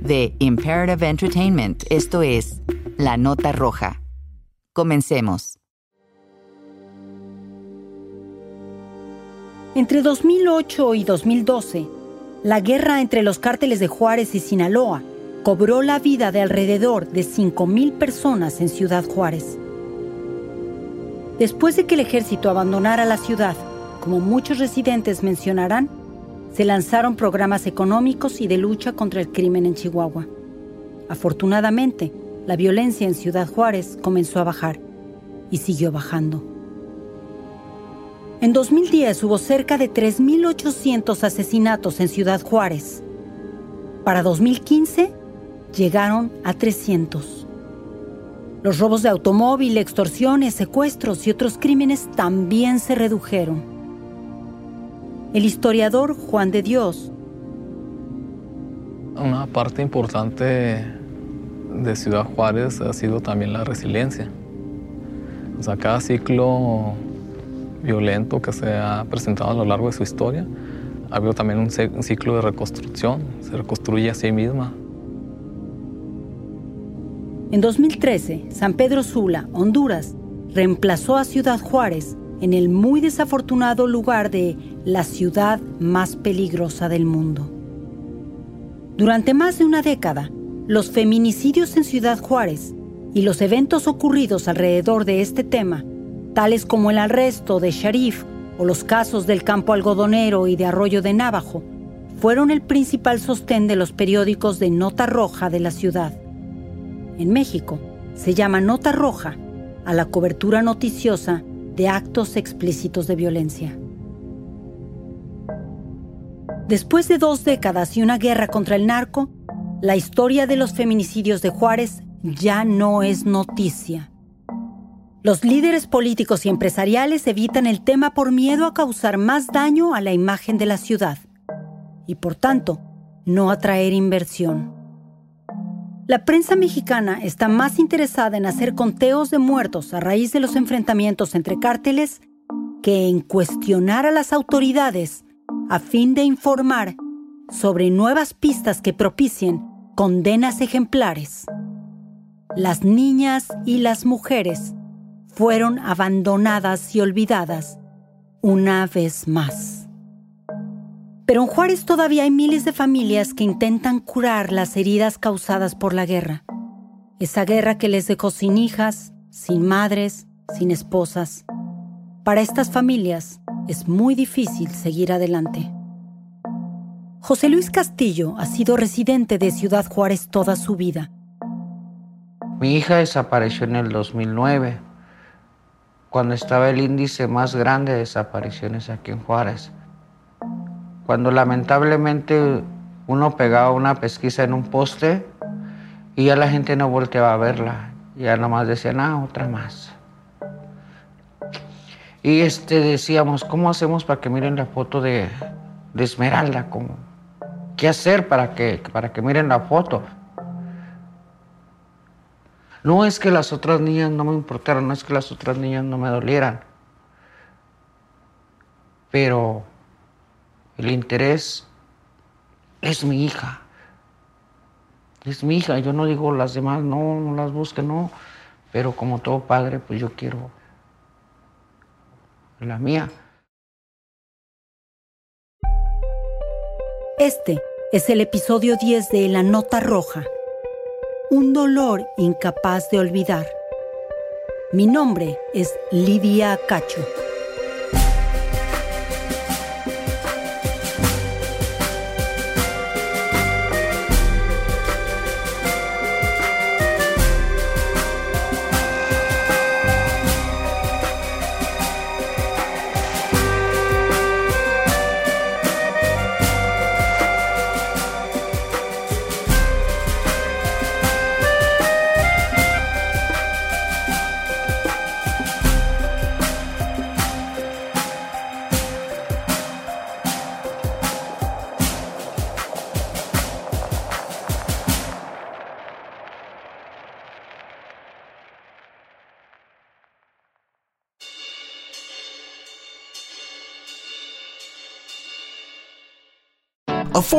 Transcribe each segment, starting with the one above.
de Imperative Entertainment, esto es La Nota Roja. Comencemos. Entre 2008 y 2012, la guerra entre los cárteles de Juárez y Sinaloa cobró la vida de alrededor de 5.000 personas en Ciudad Juárez. Después de que el ejército abandonara la ciudad, como muchos residentes mencionarán, se lanzaron programas económicos y de lucha contra el crimen en Chihuahua. Afortunadamente, la violencia en Ciudad Juárez comenzó a bajar y siguió bajando. En 2010 hubo cerca de 3.800 asesinatos en Ciudad Juárez. Para 2015 llegaron a 300. Los robos de automóvil, extorsiones, secuestros y otros crímenes también se redujeron. El historiador Juan de Dios. Una parte importante de Ciudad Juárez ha sido también la resiliencia. O sea, cada ciclo violento que se ha presentado a lo largo de su historia, ha habido también un, ciclo de reconstrucción, se reconstruye a sí misma. En 2013, San Pedro Sula, Honduras, reemplazó a Ciudad Juárez en el muy desafortunado lugar de la ciudad más peligrosa del mundo. Durante más de una década, los feminicidios en Ciudad Juárez y los eventos ocurridos alrededor de este tema, tales como el arresto de Sharif o los casos del campo algodonero y de Arroyo de Navajo, fueron el principal sostén de los periódicos de nota roja de la ciudad. En México, se llama nota roja a la cobertura noticiosa de actos explícitos de violencia. Después de dos décadas y una guerra contra el narco, la historia de los feminicidios de Juárez ya no es noticia. Los líderes políticos y empresariales evitan el tema por miedo a causar más daño a la imagen de la ciudad y por tanto no atraer inversión. La prensa mexicana está más interesada en hacer conteos de muertos a raíz de los enfrentamientos entre cárteles que en cuestionar a las autoridades a fin de informar sobre nuevas pistas que propicien condenas ejemplares. Las niñas y las mujeres fueron abandonadas y olvidadas una vez más. Pero en Juárez todavía hay miles de familias que intentan curar las heridas causadas por la guerra. Esa guerra que les dejó sin hijas, sin madres, sin esposas. Para estas familias es muy difícil seguir adelante. José Luis Castillo ha sido residente de Ciudad Juárez toda su vida. Mi hija desapareció en el 2009, cuando estaba el índice más grande de desapariciones aquí en Juárez cuando lamentablemente uno pegaba una pesquisa en un poste y ya la gente no volteaba a verla, ya nomás decían, ah, otra más. Y este decíamos, ¿cómo hacemos para que miren la foto de, Esmeralda? ¿Qué hacer para que, para que miren la foto? No es que las otras niñas no me importaran, no es que las otras niñas no me dolieran, pero el interés es mi hija. Es mi hija. Yo no digo las demás, no, no las busque, no. Pero como todo padre, pues yo quiero la mía. Este es el episodio 10 de La Nota Roja. Un dolor incapaz de olvidar. Mi nombre es Lidia Cacho.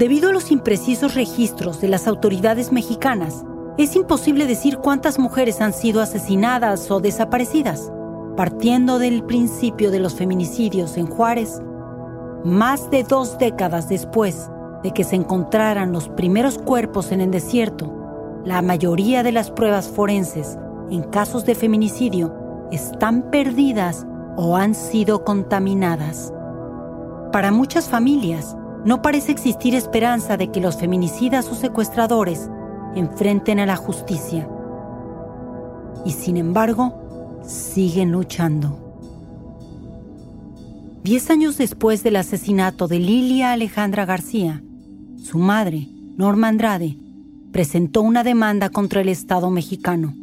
Debido a los imprecisos registros de las autoridades mexicanas, es imposible decir cuántas mujeres han sido asesinadas o desaparecidas. Partiendo del principio de los feminicidios en Juárez, más de dos décadas después de que se encontraran los primeros cuerpos en el desierto, la mayoría de las pruebas forenses en casos de feminicidio están perdidas o han sido contaminadas. Para muchas familias, no parece existir esperanza de que los feminicidas o secuestradores enfrenten a la justicia. Y sin embargo, siguen luchando. Diez años después del asesinato de Lilia Alejandra García, su madre, Norma Andrade, presentó una demanda contra el Estado mexicano.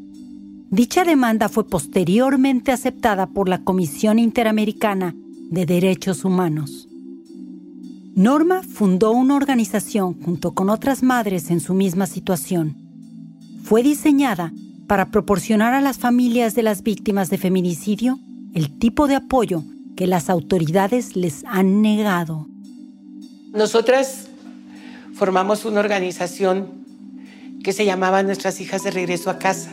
Dicha demanda fue posteriormente aceptada por la Comisión Interamericana de Derechos Humanos. Norma fundó una organización junto con otras madres en su misma situación. Fue diseñada para proporcionar a las familias de las víctimas de feminicidio el tipo de apoyo que las autoridades les han negado. Nosotras formamos una organización que se llamaba Nuestras Hijas de Regreso a Casa,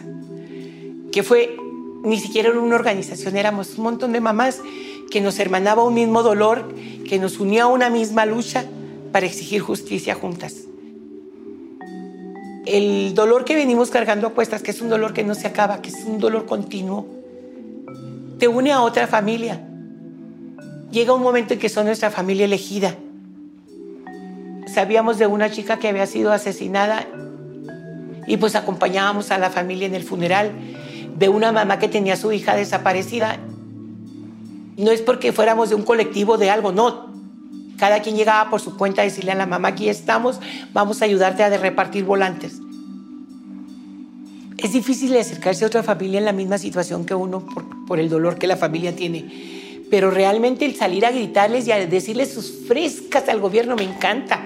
que fue ni siquiera una organización, éramos un montón de mamás que nos hermanaba un mismo dolor, que nos unía a una misma lucha para exigir justicia juntas. El dolor que venimos cargando a cuestas, que es un dolor que no se acaba, que es un dolor continuo, te une a otra familia. Llega un momento en que son nuestra familia elegida. Sabíamos de una chica que había sido asesinada y pues acompañábamos a la familia en el funeral de una mamá que tenía su hija desaparecida. No es porque fuéramos de un colectivo de algo, no. Cada quien llegaba por su cuenta a decirle a la mamá, aquí estamos, vamos a ayudarte a repartir volantes. Es difícil acercarse a otra familia en la misma situación que uno por, por el dolor que la familia tiene. Pero realmente el salir a gritarles y a decirles sus frescas al gobierno me encanta.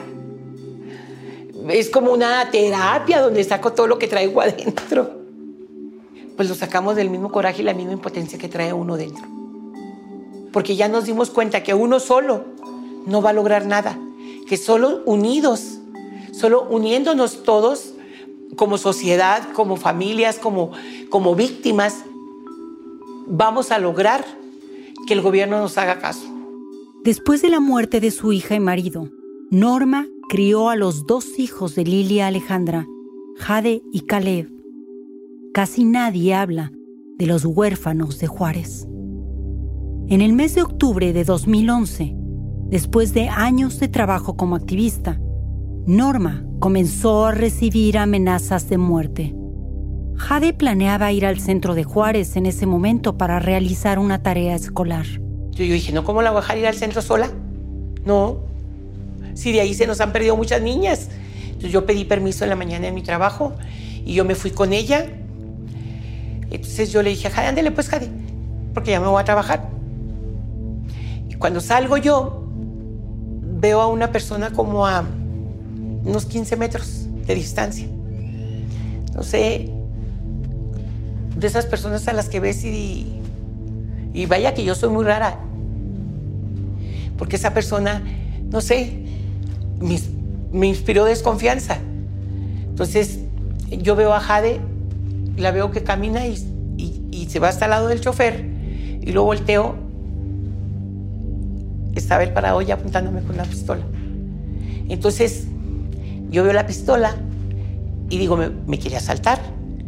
Es como una terapia donde saco todo lo que traigo adentro pues lo sacamos del mismo coraje y la misma impotencia que trae uno dentro. Porque ya nos dimos cuenta que uno solo no va a lograr nada, que solo unidos, solo uniéndonos todos como sociedad, como familias, como, como víctimas, vamos a lograr que el gobierno nos haga caso. Después de la muerte de su hija y marido, Norma crió a los dos hijos de Lilia Alejandra, Jade y Caleb casi nadie habla de los huérfanos de Juárez. En el mes de octubre de 2011, después de años de trabajo como activista, Norma comenzó a recibir amenazas de muerte. Jade planeaba ir al centro de Juárez en ese momento para realizar una tarea escolar. Yo, dije, ¿no? ¿Cómo la voy a dejar ir al centro sola? No. Si de ahí se nos han perdido muchas niñas. Entonces yo pedí permiso en la mañana de mi trabajo y yo me fui con ella entonces yo le dije, Jade, ándale pues, Jade, porque ya me voy a trabajar. Y cuando salgo yo, veo a una persona como a unos 15 metros de distancia. No sé, de esas personas a las que ves y, y vaya que yo soy muy rara. Porque esa persona, no sé, me, me inspiró desconfianza. Entonces, yo veo a Jade, la veo que camina y, y, se va hasta el lado del chofer y luego volteo. Estaba él parado ya apuntándome con la pistola. Entonces, yo veo la pistola y digo, me, me quiere.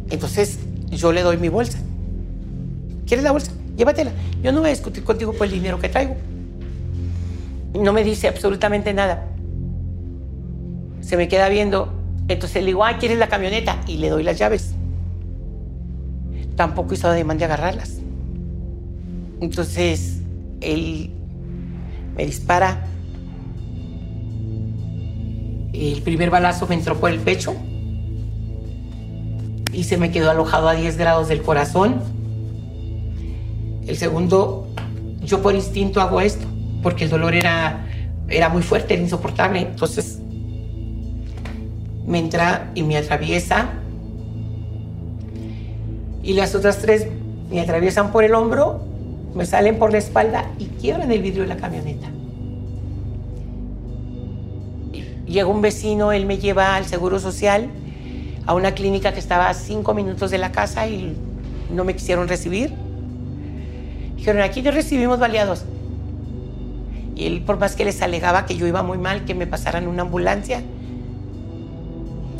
Entonces, yo le doy mi bolsa. ¿Quieres la bolsa? Llévatela. Yo no voy a discutir contigo por el dinero que traigo. No me dice absolutamente nada. Se me queda viendo. Entonces le digo, ah, ¿quieres la camioneta? Y le doy las llaves. Tampoco hizo ademán de agarrarlas. Entonces, él me dispara. El primer balazo me entró por el pecho y se me quedó alojado a 10 grados del corazón. El segundo, yo por instinto hago esto, porque el dolor era, era muy fuerte, era insoportable. Entonces me entra y me atraviesa. Y las otras tres me atraviesan por el hombro, me salen por la espalda y quiebran el vidrio de la camioneta. Llega un vecino, él me lleva al Seguro Social, a una clínica que estaba a cinco minutos de la casa y no me quisieron recibir. Dijeron, aquí no recibimos baleados. Y él, por más que les alegaba que yo iba muy mal, que me pasaran una ambulancia,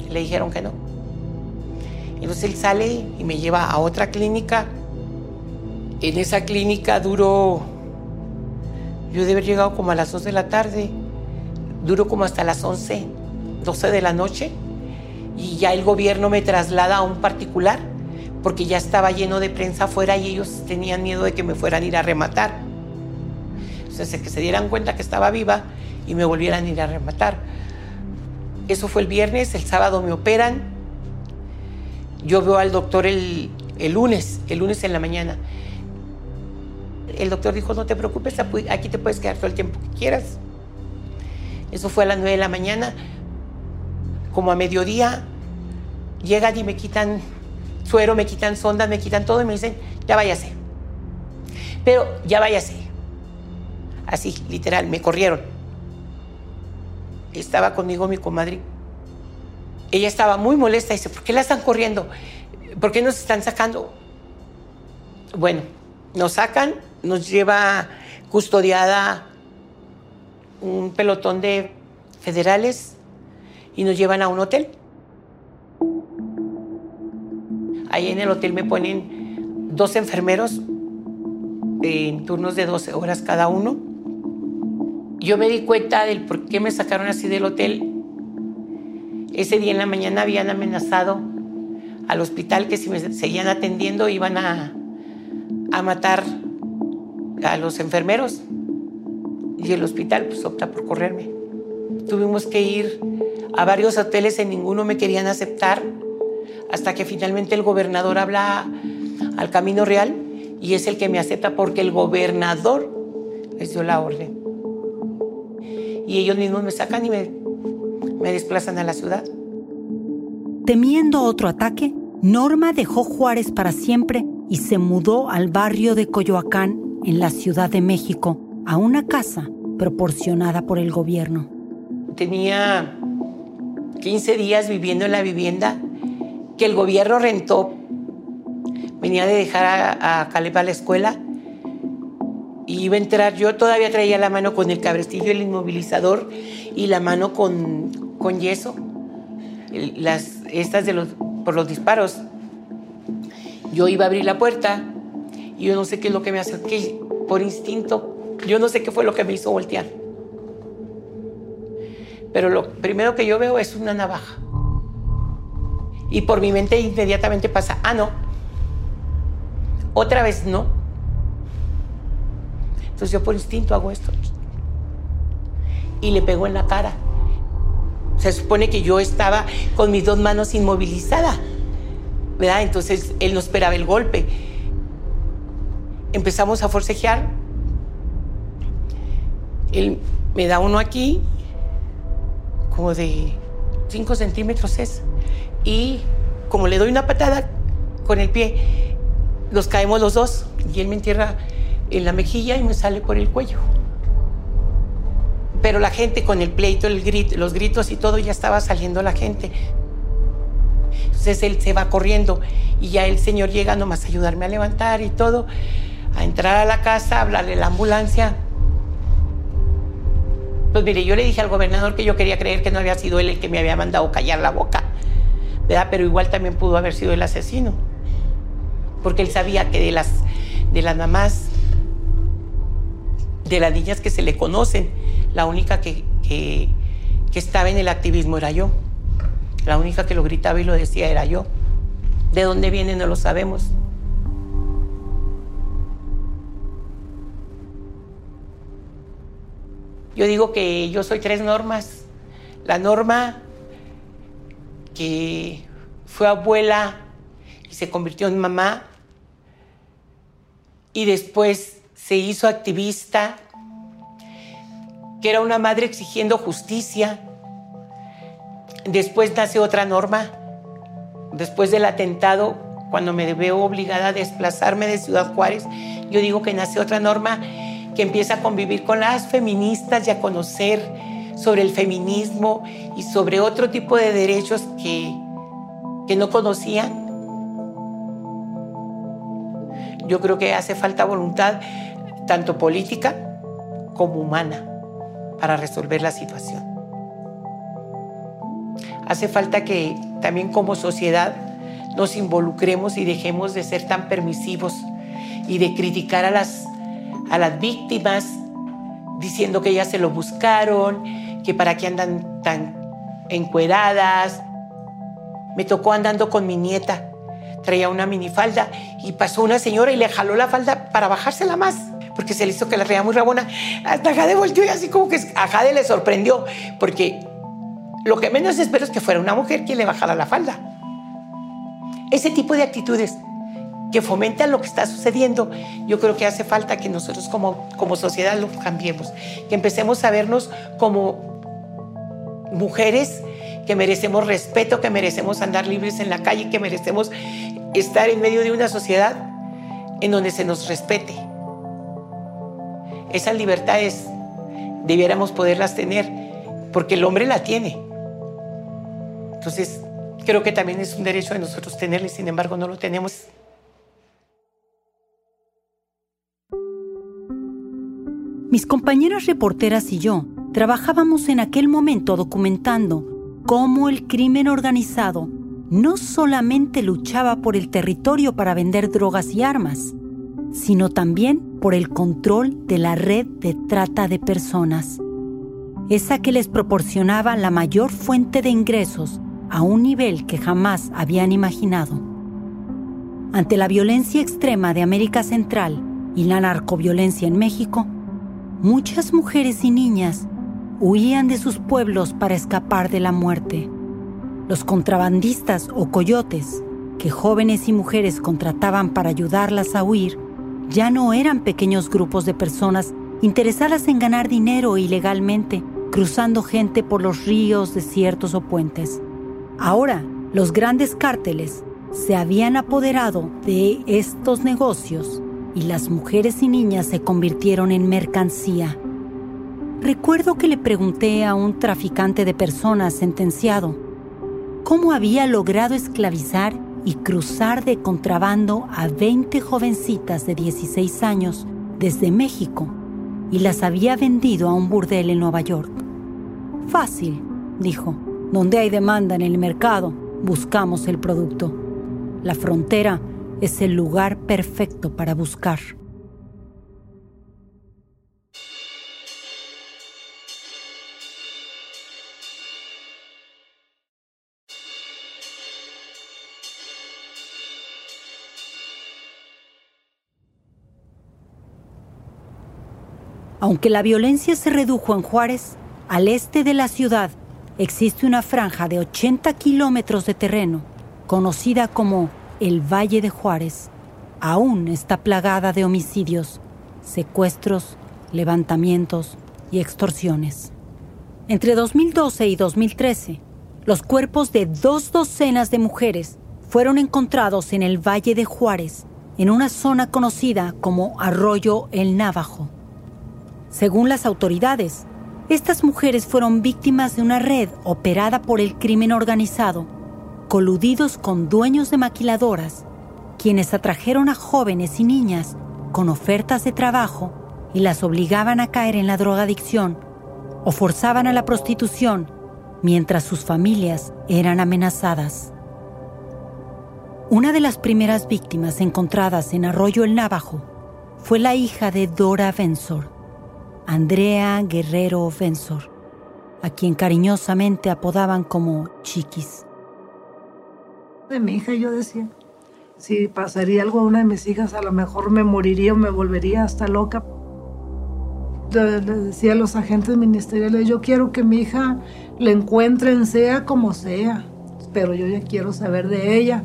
le dijeron que no. Entonces él sale y me lleva a otra clínica. En esa clínica duró, yo debe haber llegado como a las 2 de la tarde, duró como hasta las 11, 12 de la noche. Y ya el gobierno me traslada a un particular porque ya estaba lleno de prensa afuera y ellos tenían miedo de que me fueran a ir a rematar. Sea, que se dieran cuenta que estaba viva y me volvieran a ir a rematar. Eso fue el viernes, el sábado me operan. Yo veo al doctor el, el lunes, el lunes en la mañana. El doctor dijo, no te preocupes, aquí te puedes quedar todo el tiempo que quieras. Eso fue a las 9 de la mañana. Como a mediodía, llegan y me quitan suero, me quitan sondas, me quitan todo y me dicen, ya váyase. Pero ya váyase. Así, literal, me corrieron. Estaba conmigo mi comadre. Ella estaba muy molesta y dice, ¿por qué la están corriendo? ¿Por qué nos están sacando? Bueno, nos sacan, nos lleva custodiada un pelotón de federales y nos llevan a un hotel. Ahí en el hotel me ponen dos enfermeros en turnos de 12 horas cada uno. Yo me di cuenta del por qué me sacaron así del hotel. Ese día en la mañana habían amenazado al hospital que si me seguían atendiendo iban a, a matar a los enfermeros. Y el hospital pues opta por correrme. Tuvimos que ir a varios hoteles, en ninguno me querían aceptar, hasta que finalmente el gobernador habla al Camino Real y es el que me acepta porque el gobernador les dio la orden. Y ellos mismos me sacan y me, me desplazan a la ciudad. Temiendo otro ataque, Norma dejó Juárez para siempre y se mudó al barrio de Coyoacán, en la Ciudad de México, a una casa proporcionada por el gobierno. Tenía 15 días viviendo en la vivienda que el gobierno rentó. Venía de dejar a, a Caleb a la escuela y iba a entrar. Yo todavía traía la mano con el cabrestillo, el inmovilizador y la mano con, con yeso, las, estas de los, por los disparos. Yo iba a abrir la puerta y yo no sé qué es lo que me acerqué por instinto. Yo no sé qué fue lo que me hizo voltear. Pero lo primero que yo veo es una navaja. Y por mi mente inmediatamente pasa, ah, no. Otra vez no. Entonces yo por instinto hago esto. Y le pego en la cara. Se supone que yo estaba con mis dos manos inmovilizadas. ¿Verdad? Entonces él no esperaba el golpe. Empezamos a forcejear. Él Me da uno aquí, como de 5 centímetros es. Y como le doy una patada con el pie, nos caemos los dos. Y él me entierra en la mejilla y me sale por el cuello. Pero la gente con el pleito, el grito, los gritos y todo, ya estaba saliendo la gente. Entonces él se va corriendo y ya el señor llega nomás a ayudarme a levantar y todo, a entrar a la casa, a hablarle a la ambulancia. Pues mire, yo le dije al gobernador que yo quería creer que no había sido él el que me había mandado callar la boca, ¿verdad? Pero igual también pudo haber sido el asesino, porque él sabía que de las, de las mamás, de las niñas que se le conocen, la única que, que, estaba en el activismo era yo. La única que lo gritaba y lo decía era yo. De dónde viene no lo sabemos. Yo digo que yo soy tres normas. La norma que fue abuela y se convirtió en mamá y después se hizo activista, que era una madre exigiendo justicia. Después nace otra norma. Después del atentado, cuando me veo obligada a desplazarme de Ciudad Juárez, yo digo que nace otra norma que empieza a convivir con las feministas y a conocer sobre el feminismo y sobre otro tipo de derechos que, que no conocían. Yo creo que hace falta voluntad, tanto política como humana, para resolver la situación. Hace falta que también como sociedad nos involucremos y dejemos de ser tan permisivos y de criticar a las a las víctimas diciendo que ellas se lo buscaron, que para qué andan tan encueradas. Me tocó andando con mi nieta, traía una minifalda y pasó una señora y le jaló la falda para bajársela más, porque se le hizo que la traía muy rabona. Hasta Jade volteó y así como que a Jade le sorprendió, porque lo que menos espero es que fuera una mujer quien le bajara la falda. Ese tipo de actitudes que fomentan lo que está sucediendo, yo creo que hace falta que nosotros como, como sociedad lo cambiemos, que empecemos a vernos como mujeres que merecemos respeto, que merecemos andar libres en la calle, que merecemos estar en medio de una sociedad en donde se nos respete. Esas libertades debiéramos poderlas tener, porque el hombre la tiene. Entonces, creo que también es un derecho de nosotros tenerla sin embargo no lo tenemos. Mis compañeras reporteras y yo trabajábamos en aquel momento documentando cómo el crimen organizado no solamente luchaba por el territorio para vender drogas y armas, sino también por el control de la red de trata de personas, esa que les proporcionaba la mayor fuente de ingresos a un nivel que jamás habían imaginado. Ante la violencia extrema de América Central y la narcoviolencia en México, muchas mujeres y niñas huían de sus pueblos para escapar de la muerte. Los contrabandistas o coyotes, que jóvenes y mujeres contrataban para ayudarlas a huir, ya no eran pequeños grupos de personas interesadas en ganar dinero ilegalmente, cruzando gente por los ríos, desiertos o puentes. Ahora, los grandes cárteles se habían apoderado de estos negocios y las mujeres y niñas se convirtieron en mercancía. Recuerdo que le pregunté a un traficante de personas sentenciado cómo había logrado esclavizar y cruzar de contrabando a 20 jovencitas de 16 años desde México y las había vendido a un burdel en Nueva York. Fácil, dijo. Donde hay demanda en el mercado, buscamos el producto. La frontera es el lugar perfecto para buscar. Aunque la violencia se redujo en Juárez, al este de la ciudad existe una franja de 80 kilómetros de terreno, conocida como el Valle de Juárez aún está plagada de homicidios, secuestros, levantamientos, y extorsiones. Entre 2012 y 2013, los cuerpos de dos docenas de mujeres fueron encontrados en el Valle de Juárez, en una zona conocida como Arroyo el Navajo. Según las autoridades, estas mujeres fueron víctimas de una red operada por el crimen organizado, coludidos con dueños de maquiladoras, quienes atrajeron a jóvenes y niñas con ofertas de trabajo y las obligaban a caer en la drogadicción o forzaban a la prostitución mientras sus familias eran amenazadas. Una de las primeras víctimas encontradas en Arroyo el Navajo fue la hija de Dora Vensor, Andrea Guerrero Vensor, a quien cariñosamente apodaban como Chiquis. De mi hija yo decía, si pasaría algo a una de mis hijas, a lo mejor me moriría o me volvería hasta loca le decía a los agentes ministeriales, yo quiero que mi hija la encuentren sea como sea, pero yo ya quiero saber de ella.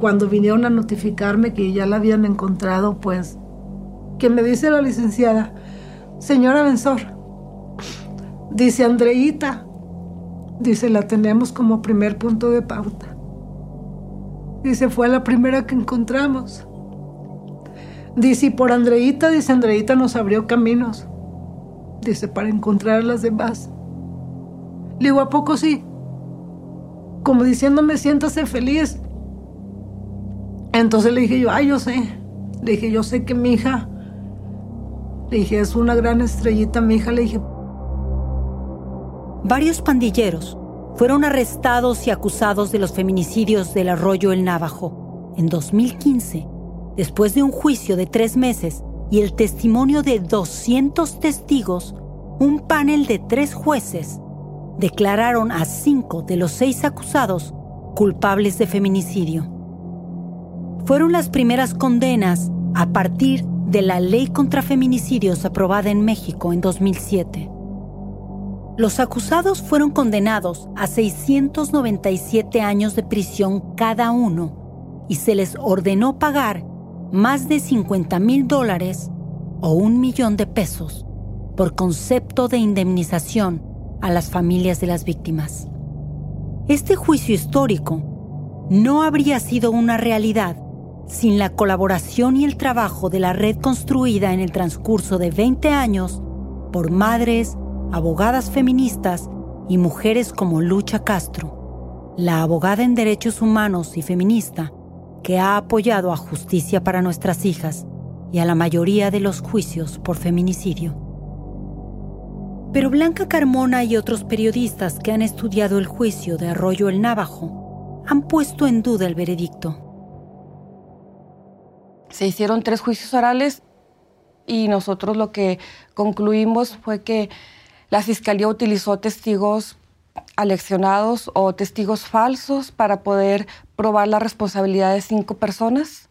Cuando vinieron a notificarme que ya la habían encontrado, pues, que me dice la licenciada, señora Benzor, dice Andreita, dice, la tenemos como primer punto de pauta. Dice, fue la primera que encontramos. Dice, y por Andreita, dice, Andreita nos abrió caminos. Dice, para encontrar a las demás. Le digo, ¿a poco sí? Como diciéndome, siéntase feliz. Entonces le dije yo, ay, yo sé. Le dije, yo sé que mi hija, dije, es una gran estrellita, mi hija, le dije. Varios pandilleros fueron arrestados y acusados de los feminicidios del arroyo El Navajo. En 2015, Después de un juicio de tres meses y el testimonio de 200 testigos, un panel de tres jueces declararon a cinco de los seis acusados culpables de feminicidio. Fueron las primeras condenas a partir de la ley contra feminicidios aprobada en México en 2007. Los acusados fueron condenados a 697 años de prisión cada uno y se les ordenó pagar más de 50 mil dólares o un millón de pesos por concepto de indemnización a las familias de las víctimas. Este juicio histórico no habría sido una realidad sin la colaboración y el trabajo de la red construida en el transcurso de 20 años por madres, abogadas feministas y mujeres como Lucha Castro, la abogada en derechos humanos y feminista que ha apoyado a Justicia para nuestras hijas y a la mayoría de los juicios por feminicidio. Pero Blanca Carmona y otros periodistas que han estudiado el juicio de Arroyo el Navajo han puesto en duda el veredicto. Se hicieron tres juicios orales y nosotros lo que concluimos fue que la Fiscalía utilizó testigos aleccionados o testigos falsos para poder probar la responsabilidad de cinco personas.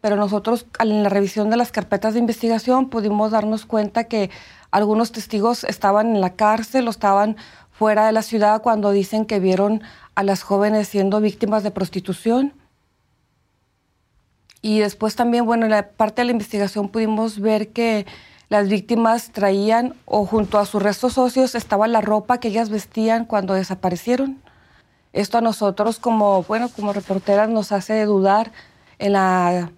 Pero nosotros en la revisión de las carpetas de investigación pudimos darnos cuenta que algunos testigos estaban en la cárcel o estaban fuera de la ciudad cuando dicen que vieron a las jóvenes siendo víctimas de prostitución. Y después también, bueno, en la parte de la investigación pudimos ver que las víctimas traían o junto a sus restos socios estaba la ropa que ellas vestían cuando desaparecieron. Esto a nosotros como, bueno, como reporteras nos hace dudar en la,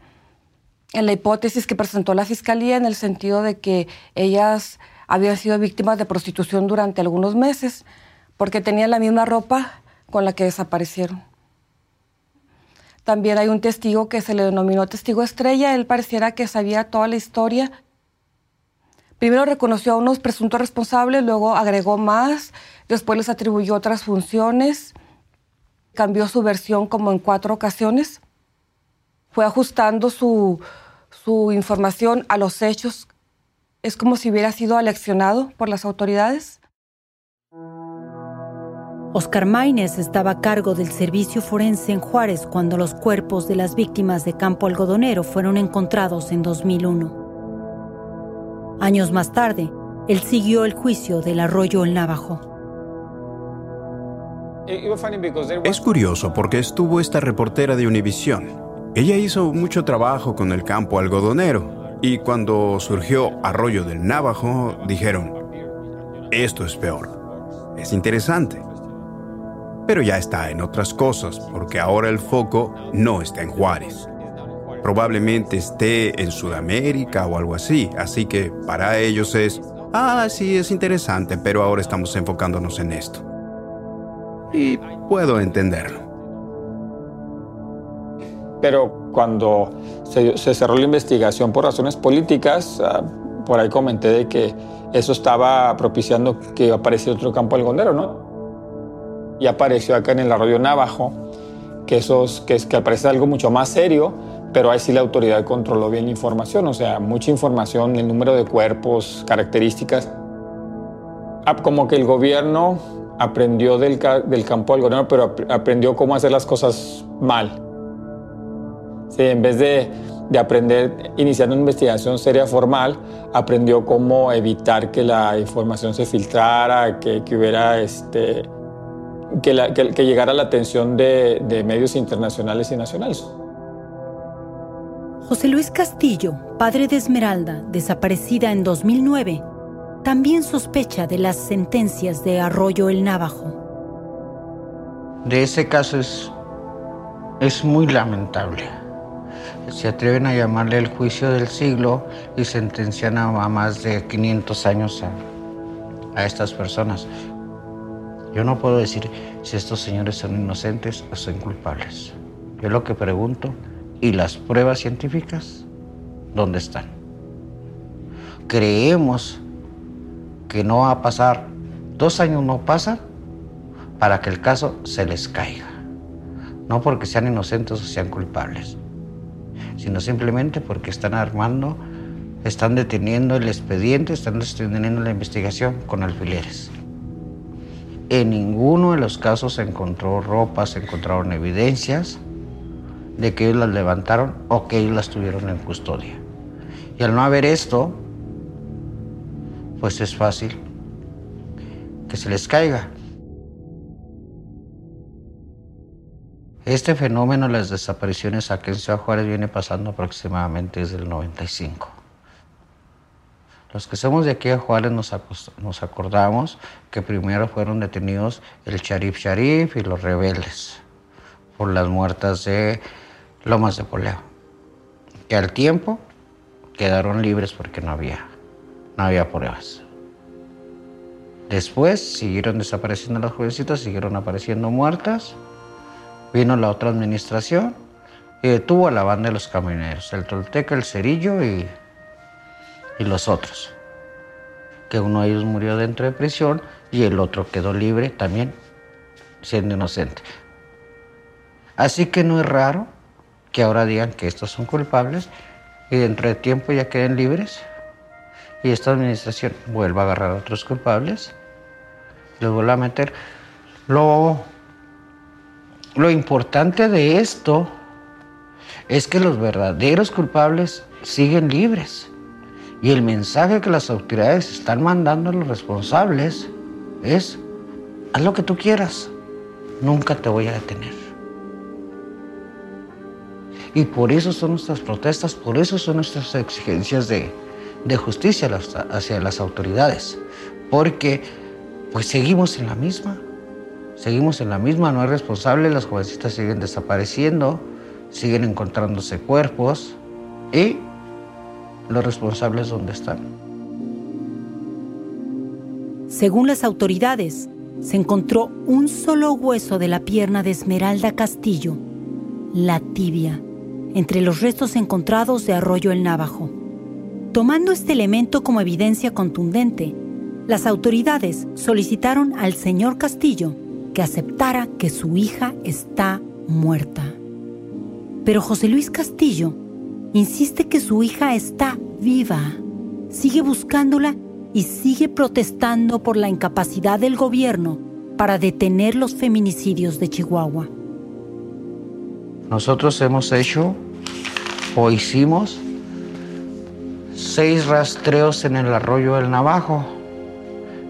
en la hipótesis que presentó la fiscalía en el sentido de que ellas habían sido víctimas de prostitución durante algunos meses porque tenían la misma ropa con la que desaparecieron. También hay un testigo que se le denominó testigo estrella. Él pareciera que sabía toda la historia Primero reconoció a unos presuntos responsables, luego agregó más, después les atribuyó otras funciones, cambió su versión como en cuatro ocasiones, fue ajustando su, su información a los hechos. Es como si hubiera sido aleccionado por las autoridades. Oscar Maínez estaba a cargo del servicio forense en Juárez cuando los cuerpos de las víctimas de Campo Algodonero fueron encontrados en 2001. Años más tarde, él siguió el juicio del arroyo El Navajo. Es curioso porque estuvo esta reportera de Univisión. Ella hizo mucho trabajo con el campo algodonero Y cuando surgió Arroyo del Navajo, dijeron, esto es peor. Es interesante. Pero ya está en otras cosas, porque ahora el foco no está en Juárez. Probablemente esté en Sudamérica o algo así, así que para ellos es, ah, sí, es interesante, pero ahora estamos enfocándonos en esto. Y puedo entenderlo. Pero cuando se, cerró la investigación por razones políticas, ah, por ahí comenté de que eso estaba propiciando que apareciera otro campo algodonero, ¿no? Y apareció acá en el arroyo Navajo, que, esos, que, es, que aparece algo mucho más serio, pero ahí sí la autoridad controló bien la información, o sea, mucha información, el número de cuerpos, características. Ah, como que el gobierno aprendió del, del campo algodonero, pero aprendió cómo hacer las cosas mal en vez de, aprender iniciando una investigación seria formal, aprendió cómo evitar que la información se filtrara, que, hubiera este, que, llegara a la atención de, de medios internacionales y nacionales. José Luis Castillo, padre de Esmeralda, desaparecida en 2009, también sospecha de las sentencias de Arroyo el Navajo. De ese caso es, es muy lamentable se atreven a llamarle el juicio del siglo y sentencian a más de 500 años a, estas personas. Yo no puedo decir si estos señores son inocentes o son culpables. Yo lo que pregunto, ¿y las pruebas científicas? ¿Dónde están? Creemos que no va a pasar, dos años no pasan para que el caso se les caiga. No porque sean inocentes o sean culpables sino simplemente porque están armando, están deteniendo el expediente, están deteniendo la investigación con alfileres. En ninguno de los casos se encontró ropa, se encontraron evidencias de que ellos las levantaron o que ellos las tuvieron en custodia. Y al no haber esto, pues es fácil que se les caiga. Este fenómeno, las desapariciones aquí en Ciudad Juárez, viene pasando aproximadamente desde el 95. Los que somos de aquí a Juárez nos, nos acordamos que primero fueron detenidos el Sharif Sharif y los rebeldes por las muertas de Lomas de Poleo, que al tiempo quedaron libres porque no había, no había pruebas. Después siguieron desapareciendo las jovencitas, siguieron apareciendo muertas Vino la otra administración y detuvo a la banda de los camioneros, el Tolteca, el Cerillo y, y los otros. Que uno de ellos murió dentro de prisión y el otro quedó libre también, siendo inocente. Así que no es raro que ahora digan que estos son culpables y dentro de tiempo ya queden libres y esta administración vuelva a agarrar a otros culpables, los vuelva a meter. Lo lo importante de esto es que los verdaderos culpables siguen libres. Y el mensaje que las autoridades están mandando a los responsables es, haz lo que tú quieras, nunca te voy a detener. Y por eso son nuestras protestas, por eso son nuestras exigencias de, de justicia hacia las autoridades, porque pues seguimos en la misma. Seguimos en la misma, no es responsable, las jovencitas siguen desapareciendo, siguen encontrándose cuerpos y los responsables dónde están. Según las autoridades, se encontró un solo hueso de la pierna de Esmeralda Castillo, la tibia, entre los restos encontrados de Arroyo el Navajo. Tomando este elemento como evidencia contundente, las autoridades solicitaron al señor Castillo que aceptara que su hija está muerta. Pero José Luis Castillo insiste que su hija está viva, sigue buscándola y sigue protestando por la incapacidad del gobierno para detener los feminicidios de Chihuahua. Nosotros hemos hecho o hicimos seis rastreos en el arroyo del Navajo,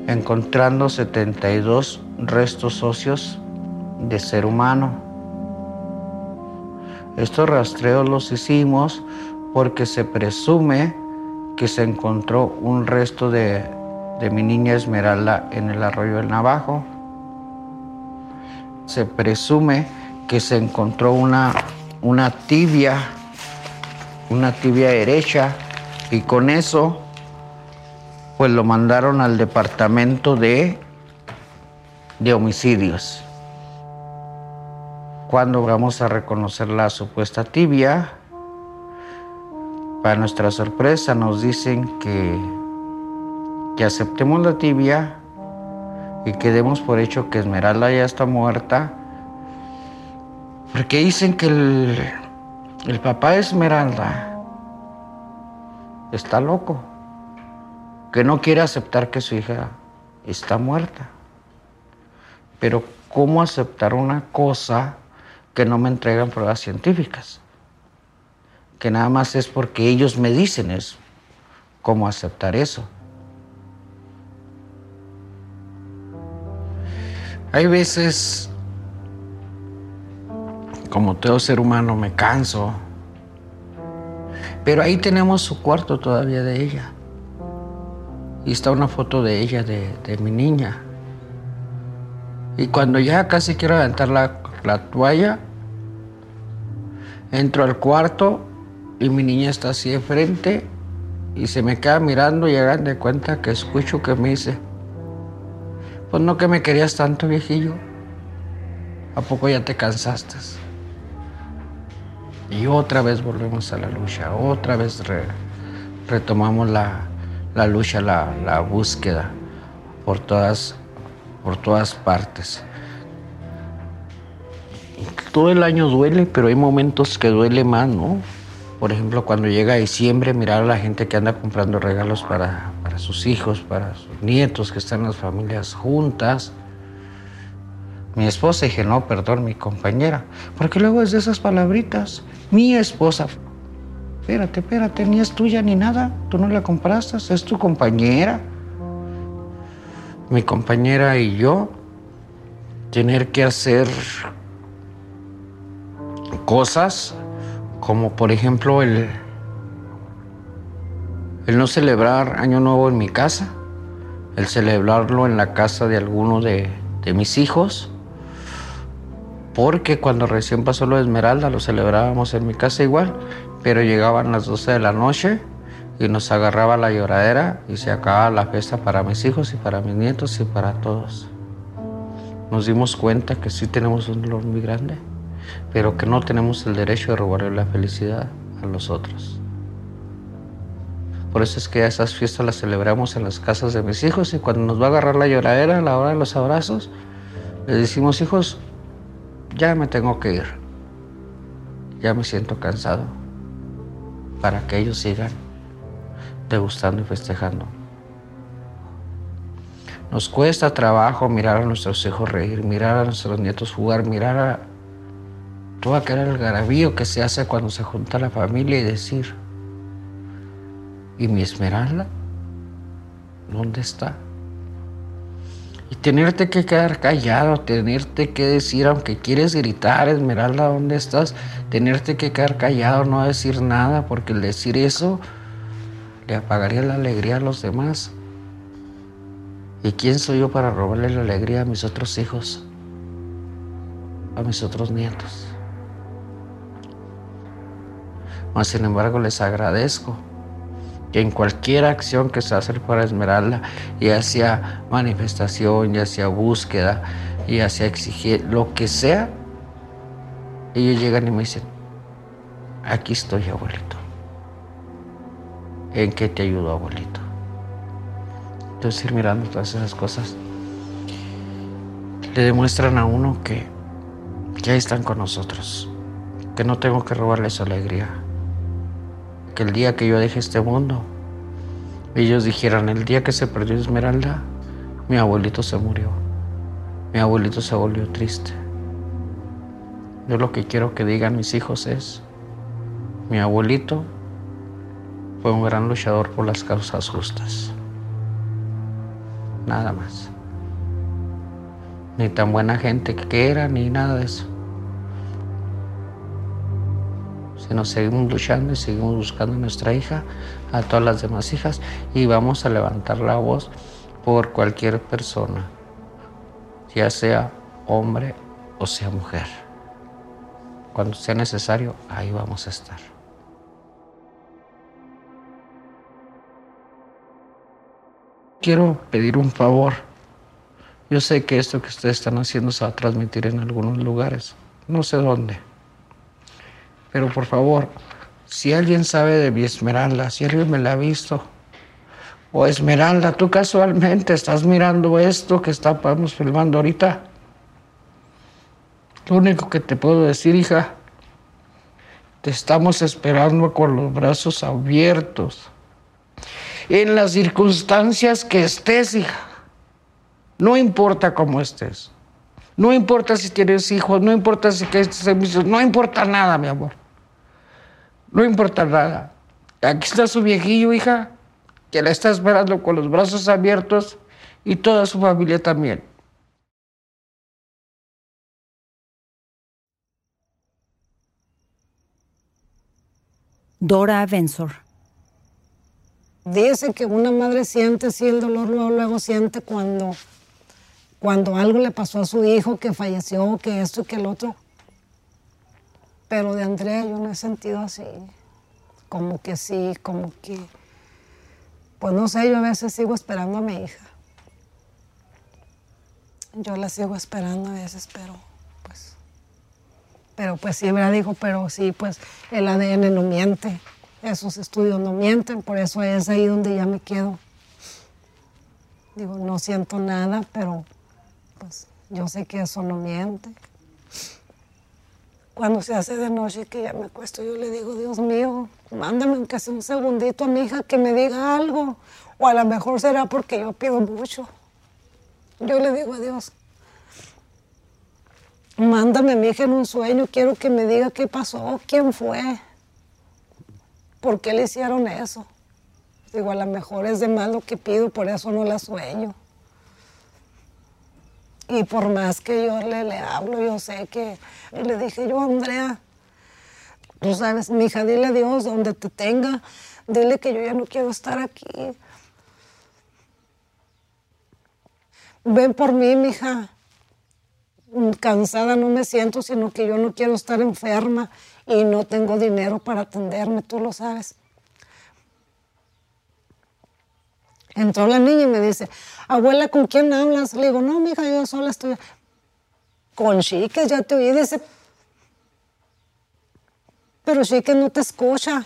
encontrando 72 restos óseos de ser humano. Estos rastreos los hicimos porque se presume que se encontró un resto de, de mi niña Esmeralda en el arroyo del Navajo. Se presume que se encontró una, una tibia, una tibia derecha, y con eso, pues lo mandaron al departamento de, de homicidios. Cuando vamos a reconocer la supuesta tibia, para nuestra sorpresa nos dicen que, que aceptemos la tibia y que demos por hecho que Esmeralda ya está muerta, porque dicen que el, el papá de Esmeralda está loco, que no quiere aceptar que su hija está muerta. Pero ¿cómo aceptar una cosa que no me entregan pruebas científicas? Que nada más es porque ellos me dicen eso. ¿Cómo aceptar eso? Hay veces, como todo ser humano, me canso. Pero ahí tenemos su cuarto todavía de ella. Y está una foto de ella, de, mi niña. Y cuando ya casi quiero aventar la, la toalla, entro al cuarto y mi niña está así de frente y se me queda mirando y hagan de cuenta que escucho que me dice, pues no que me querías tanto viejillo, ¿a poco ya te cansaste? Y otra vez volvemos a la lucha, otra vez retomamos la, la lucha, la, la, búsqueda por todas, por todas partes. Todo el año duele, pero hay momentos que duele más, ¿no? Por ejemplo, cuando llega diciembre, mirar a la gente que anda comprando regalos para, sus hijos, para sus nietos, que están las familias juntas. Mi esposa, dije, no, perdón, mi compañera. Porque luego es de esas palabritas. Mi esposa. Espérate, espérate, ni es tuya ni nada. Tú no la compraste, es tu compañera. Mi compañera y yo tener que hacer cosas como por ejemplo el, el no celebrar Año Nuevo en mi casa, el celebrarlo en la casa de alguno de, mis hijos, porque cuando recién pasó lo de Esmeralda lo celebrábamos en mi casa igual, pero llegaban las 12 de la noche y nos agarraba la lloradera y se acababa la fiesta para mis hijos y para mis nietos y para todos. Nos dimos cuenta que sí tenemos un dolor muy grande pero que no tenemos el derecho de robarle la felicidad a los otros. Por eso es que esas fiestas las celebramos en las casas de mis hijos y cuando nos va a agarrar la lloradera a la hora de los abrazos, les decimos, hijos, ya me tengo que ir, ya me siento cansado, para que ellos sigan degustando y festejando. Nos cuesta trabajo mirar a nuestros hijos reír, mirar a nuestros nietos jugar, mirar a todo aquel algarabío que se hace cuando se junta la familia y decir, ¿y mi Esmeralda? ¿Dónde está? Y tenerte que quedar callado, tenerte que decir, aunque quieres gritar, Esmeralda, ¿dónde estás? Tenerte que quedar callado, no decir nada, porque el decir eso le apagaría la alegría a los demás. ¿Y quién soy yo para robarle la alegría a mis otros hijos? A mis otros nietos. Mas, sin embargo, les agradezco que en cualquier acción que se hace para Esmeralda, ya sea manifestación, ya sea búsqueda, ya sea exigir, lo que sea, ellos llegan y me dicen, aquí estoy, abuelito. ¿En qué te ayudo, abuelito? Entonces, ir mirando todas esas cosas, le demuestran a uno que, ahí están con nosotros, que no tengo que robarles alegría, que el día que yo deje este mundo, ellos dijeran, el día que se perdió Esmeralda, mi abuelito se murió. Mi abuelito se volvió triste. Yo lo que quiero que digan mis hijos es, mi abuelito fue un gran luchador por las causas justas. Nada más. Ni tan buena gente que era, ni nada de eso. Sino seguimos luchando y seguimos buscando a nuestra hija, a todas las demás hijas y vamos a levantar la voz por cualquier persona, ya sea hombre o sea mujer. Cuando sea necesario, ahí vamos a estar. Quiero pedir un favor. Yo sé que esto que ustedes están haciendo se va a transmitir en algunos lugares, no sé dónde. Pero por favor, si alguien sabe de mi Esmeralda, si alguien me la ha visto, o Esmeralda, tú casualmente estás mirando esto que estamos filmando ahorita, lo único que te puedo decir, hija, te estamos esperando con los brazos abiertos. En las circunstancias que estés, hija. No importa cómo estés. No importa si tienes hijos, no importa si tienes servicios, no importa nada, mi amor. No importa nada. Aquí está su viejillo, hija, que la está esperando con los brazos abiertos y toda su familia también. Dora Bensor. Dice que una madre siente sí el dolor, luego, luego siente cuando, cuando algo le pasó a su hijo, que falleció, que esto y que el otro. Pero de Andrea yo no he sentido así. Como que sí, como que... Pues no sé, yo a veces sigo esperando a mi hija. Yo la sigo esperando a veces, pero pues... Pero pues me dijo, pero sí, pues el ADN no miente. Esos estudios no mienten, por eso es ahí donde ya me quedo. Digo, no siento nada, pero pues yo sé que eso no miente. Cuando se hace de noche que ya me acuesto, yo le digo, Dios mío, mándame aunque sea un segundito a mi hija que me diga algo. O a lo mejor será porque yo pido mucho. Yo le digo a Dios, mándame a mi hija en un sueño, quiero que me diga qué pasó, quién fue. ¿por qué le hicieron eso? Digo, a lo mejor es de más lo que pido, por eso no la sueño. Y por más que yo le, le hablo, yo sé que... Y le dije yo, Andrea, tú sabes, mi hija, dile a Dios donde te tenga, dile que yo ya no quiero estar aquí. Ven por mí, mija. Cansada no me siento, sino que yo no quiero estar enferma y no tengo dinero para atenderme, tú lo sabes. Entró la niña y me dice, abuela, ¿con quién hablas? Le digo, no, mija, yo sola estoy. Con Chiques, ya te oí, dice. Pero Chiques no te escucha.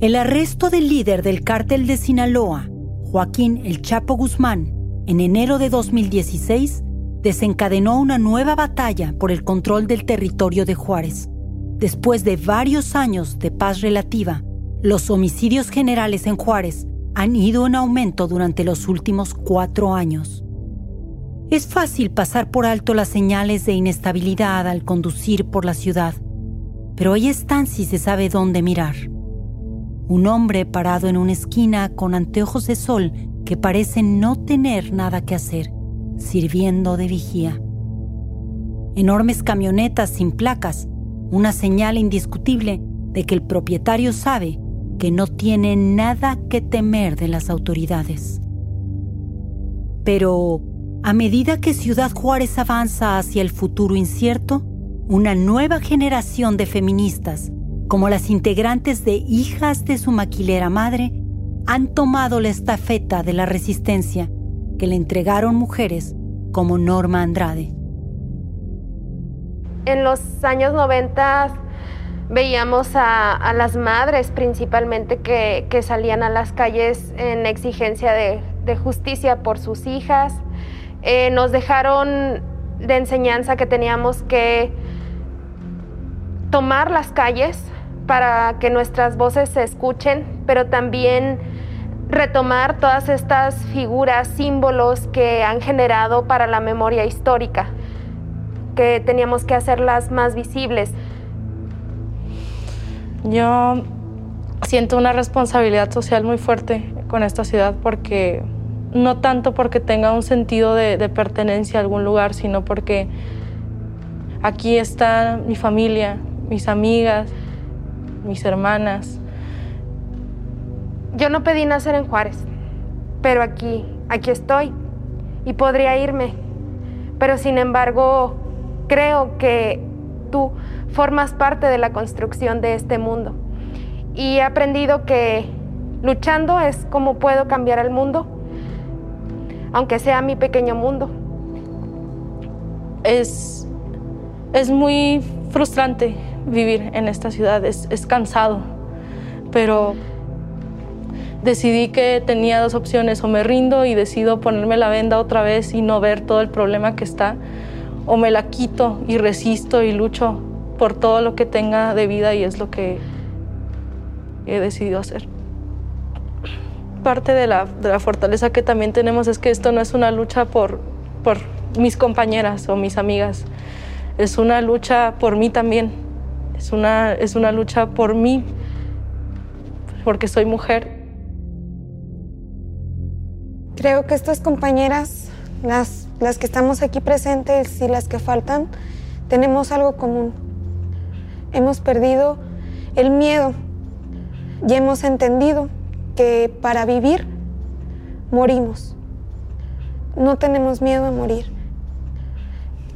El arresto del líder del cártel de Sinaloa, Joaquín El Chapo Guzmán, en enero de 2016, desencadenó una nueva batalla por el control del territorio de Juárez. Después de varios años de paz relativa, los homicidios generales en Juárez han ido en aumento durante los últimos cuatro años. Es fácil pasar por alto las señales de inestabilidad al conducir por la ciudad, pero ahí están si se sabe dónde mirar. Un hombre parado en una esquina con anteojos de sol que parecen no tener nada que hacer, sirviendo de vigía. Enormes camionetas sin placas, una señal indiscutible de que el propietario sabe que no tiene nada que temer de las autoridades. Pero, a medida que Ciudad Juárez avanza hacia el futuro incierto, una nueva generación de feministas, como las integrantes de Hijas de su maquilera madre, han tomado la estafeta de la resistencia que le entregaron mujeres como Norma Andrade. En los años 90 veíamos a, las madres principalmente que, salían a las calles en exigencia de, justicia por sus hijas. Eh, nos dejaron de enseñanza que teníamos que tomar las calles para que nuestras voces se escuchen, pero también retomar todas estas figuras, símbolos que han generado para la memoria histórica, que teníamos que hacerlas más visibles. Yo siento una responsabilidad social muy fuerte con esta ciudad porque no tanto porque tenga un sentido de, pertenencia a algún lugar, sino porque aquí está mi familia, mis amigas, mis hermanas. Yo no pedí nacer en Juárez, pero aquí, aquí estoy y podría irme. Pero sin embargo, creo que tú formas parte de la construcción de este mundo. Y he aprendido que luchando es como puedo cambiar el mundo, aunque sea mi pequeño mundo. Es, es muy frustrante vivir en esta ciudad, es, es cansado, pero decidí que tenía dos opciones, o me rindo y decido ponerme la venda otra vez y no ver todo el problema que está, o me la quito y resisto y lucho por todo lo que tenga de vida y es lo que he decidido hacer. Parte de la, de la fortaleza que también tenemos es que esto no es una lucha por, por mis compañeras o mis amigas, es una lucha por mí también, es una, es una lucha por mí, porque soy mujer. Creo que estas compañeras, las, las que estamos aquí presentes y las que faltan, tenemos algo común. Hemos perdido el miedo y hemos entendido que para vivir morimos. No tenemos miedo a morir.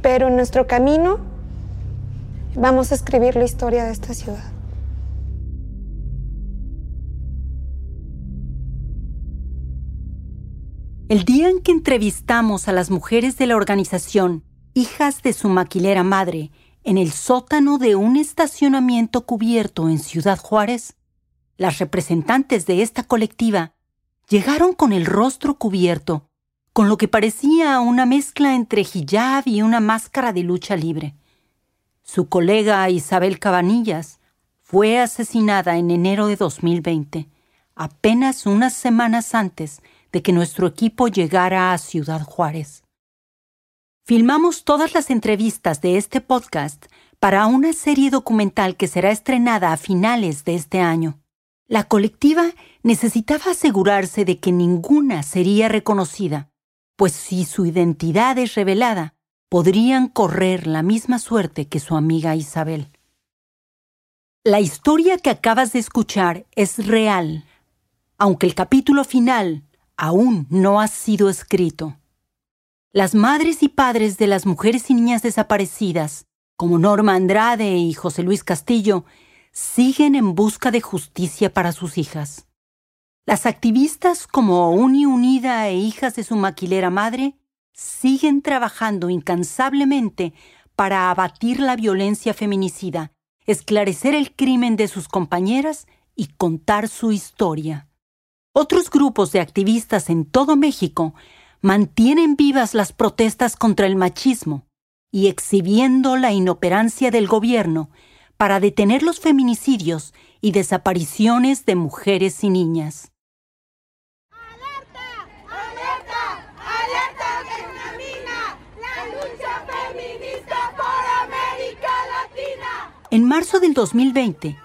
Pero en nuestro camino vamos a escribir la historia de esta ciudad. El día en que entrevistamos a las mujeres de la organización, hijas de su maquilera madre, en el sótano de un estacionamiento cubierto en Ciudad Juárez, las representantes de esta colectiva llegaron con el rostro cubierto, con lo que parecía una mezcla entre hijab y una máscara de lucha libre. Su colega Isabel Cabanillas fue asesinada en enero de 2020, apenas unas semanas antes de que nuestro equipo llegara a Ciudad Juárez. Filmamos todas las entrevistas de este podcast para una serie documental que será estrenada a finales de este año. La colectiva necesitaba asegurarse de que ninguna sería reconocida, pues si su identidad es revelada, podrían correr la misma suerte que su amiga Isabel. La historia que acabas de escuchar es real, aunque el capítulo final aún no ha sido escrito. Las madres y padres de las mujeres y niñas desaparecidas, como Norma Andrade y José Luis Castillo, siguen en busca de justicia para sus hijas. Las activistas como Uni Unida e hijas de su maquilera madre siguen trabajando incansablemente para abatir la violencia feminicida, esclarecer el crimen de sus compañeras y contar su historia. Otros grupos de activistas en todo México mantienen vivas las protestas contra el machismo y exhibiendo la inoperancia del gobierno para detener los feminicidios y desapariciones de mujeres y niñas. En marzo del 2020,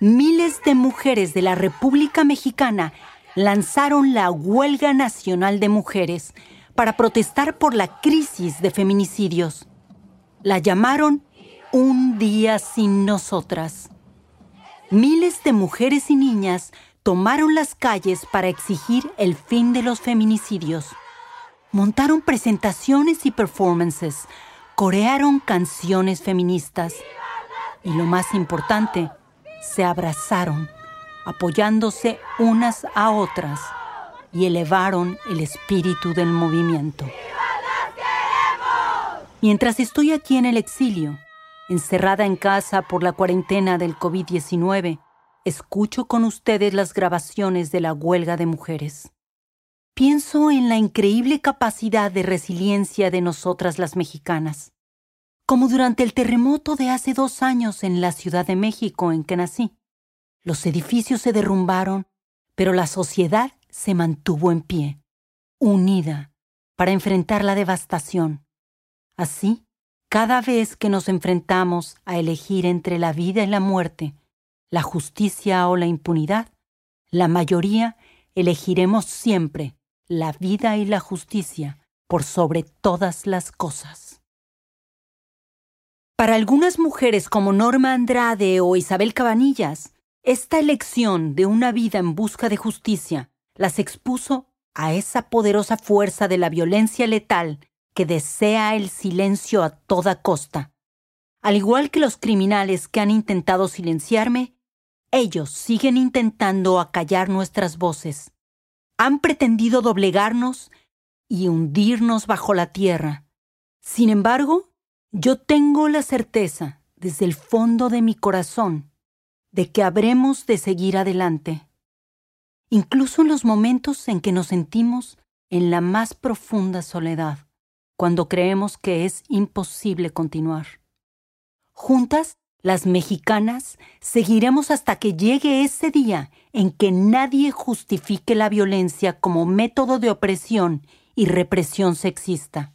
miles de mujeres de la República Mexicana lanzaron la Huelga Nacional de Mujeres para protestar por la crisis de feminicidios. La llamaron Un día sin nosotras. Miles de mujeres y niñas tomaron las calles para exigir el fin de los feminicidios. Montaron presentaciones y performances, corearon canciones feministas y lo más importante, se abrazaron apoyándose unas a otras y elevaron el espíritu del movimiento. Mientras estoy aquí en el exilio, encerrada en casa por la cuarentena del COVID-19, escucho con ustedes las grabaciones de la huelga de mujeres. Pienso en la increíble capacidad de resiliencia de nosotras las mexicanas, como durante el terremoto de hace dos años en la Ciudad de México en que nací. Los edificios se derrumbaron, pero la sociedad se mantuvo en pie, unida, para enfrentar la devastación. Así, cada vez que nos enfrentamos a elegir entre la vida y la muerte, la justicia o la impunidad, la mayoría elegiremos siempre la vida y la justicia por sobre todas las cosas. Para algunas mujeres como Norma Andrade o Isabel Cabanillas, esta elección de una vida en busca de justicia las expuso a esa poderosa fuerza de la violencia letal que desea el silencio a toda costa. Al igual que los criminales que han intentado silenciarme, ellos siguen intentando acallar nuestras voces. Han pretendido doblegarnos y hundirnos bajo la tierra. Sin embargo, yo tengo la certeza, desde el fondo de mi corazón, de que habremos de seguir adelante, incluso en los momentos en que nos sentimos en la más profunda soledad, cuando creemos que es imposible continuar. Juntas las mexicanas seguiremos hasta que llegue ese día en que nadie justifique la violencia como método de opresión y represión sexista.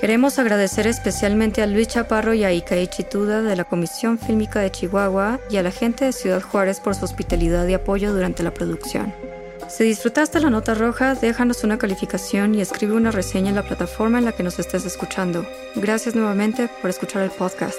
Queremos agradecer especialmente a Luis Chaparro y a Ikae Chituda de la Comisión Fílmica de Chihuahua y a la gente de Ciudad Juárez por su hospitalidad y apoyo durante la producción. Si disfrutaste la nota roja, déjanos una calificación y escribe una reseña en la plataforma en la que nos estés escuchando. Gracias nuevamente por escuchar el podcast.